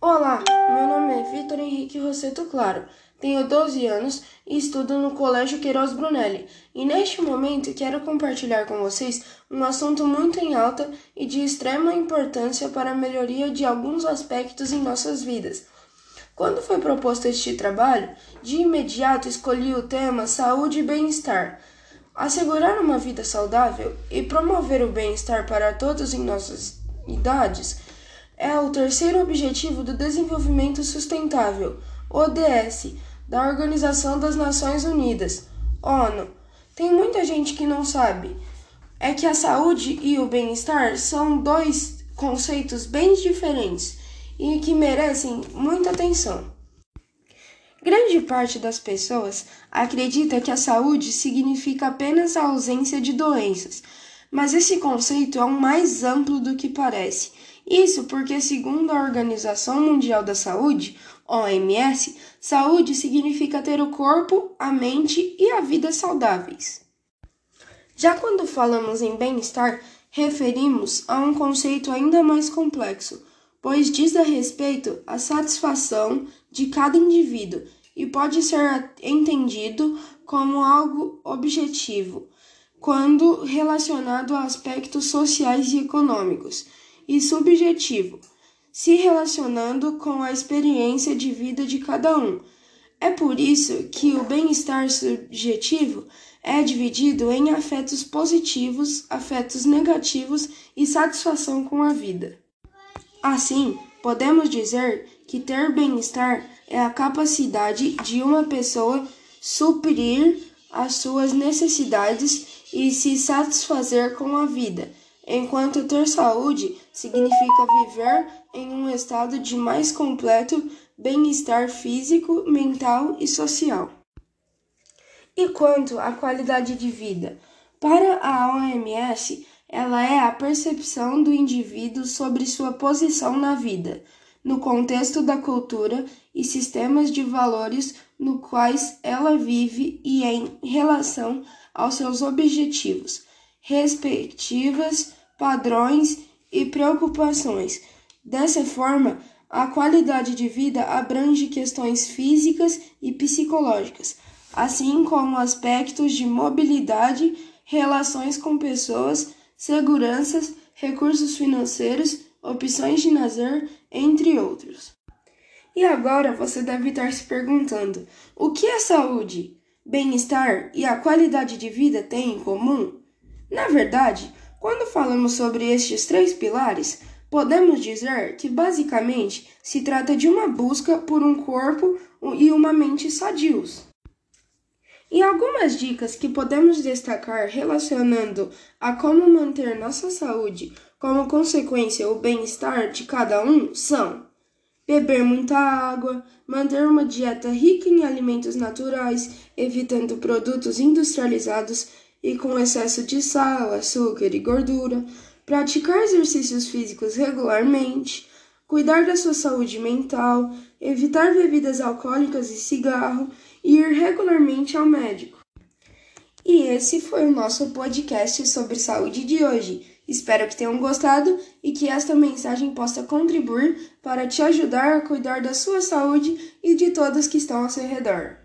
Olá, meu nome é Vitor Henrique Rosseto Claro, tenho 12 anos e estudo no Colégio Queiroz Brunelli. E neste momento quero compartilhar com vocês um assunto muito em alta e de extrema importância para a melhoria de alguns aspectos em nossas vidas. Quando foi proposto este trabalho, de imediato escolhi o tema saúde e bem-estar. Assegurar uma vida saudável e promover o bem-estar para todos em nossas idades é o terceiro objetivo do Desenvolvimento Sustentável, ODS, da Organização das Nações Unidas, ONU. Tem muita gente que não sabe. É que a saúde e o bem-estar são dois conceitos bem diferentes e que merecem muita atenção. Grande parte das pessoas acredita que a saúde significa apenas a ausência de doenças, mas esse conceito é um mais amplo do que parece isso porque, segundo a Organização Mundial da Saúde, OMS, saúde significa ter o corpo, a mente e a vida saudáveis. Já quando falamos em bem-estar, referimos a um conceito ainda mais complexo, pois diz a respeito à satisfação de cada indivíduo e pode ser entendido como algo objetivo, quando relacionado a aspectos sociais e econômicos e subjetivo, se relacionando com a experiência de vida de cada um. É por isso que o bem-estar subjetivo é dividido em afetos positivos, afetos negativos e satisfação com a vida. Assim, podemos dizer que ter bem-estar é a capacidade de uma pessoa suprir as suas necessidades e se satisfazer com a vida enquanto ter saúde significa viver em um estado de mais completo bem-estar físico, mental e social. E quanto à qualidade de vida? Para a OMS, ela é a percepção do indivíduo sobre sua posição na vida, no contexto da cultura e sistemas de valores no quais ela vive e em relação aos seus objetivos respectivas, padrões e preocupações. Dessa forma, a qualidade de vida abrange questões físicas e psicológicas, assim como aspectos de mobilidade, relações com pessoas, seguranças, recursos financeiros, opções de lazer, entre outros. E agora você deve estar se perguntando: o que a saúde, bem-estar e a qualidade de vida têm em comum? Na verdade, quando falamos sobre estes três pilares, podemos dizer que basicamente se trata de uma busca por um corpo e uma mente sadios. E algumas dicas que podemos destacar relacionando a como manter nossa saúde como consequência o bem-estar de cada um são: beber muita água, manter uma dieta rica em alimentos naturais, evitando produtos industrializados e com excesso de sal, açúcar e gordura, praticar exercícios físicos regularmente, cuidar da sua saúde mental, evitar bebidas alcoólicas e cigarro e ir regularmente ao médico. E esse foi o nosso podcast sobre saúde de hoje. Espero que tenham gostado e que esta mensagem possa contribuir para te ajudar a cuidar da sua saúde e de todos que estão ao seu redor.